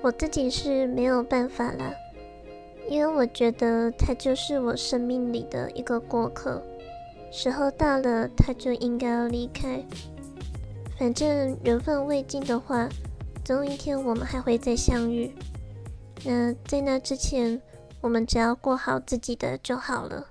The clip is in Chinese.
我自己是没有办法啦，因为我觉得他就是我生命里的一个过客，时候到了他就应该要离开，反正缘分未尽的话，总有一天我们还会再相遇，那在那之前，我们只要过好自己的就好了。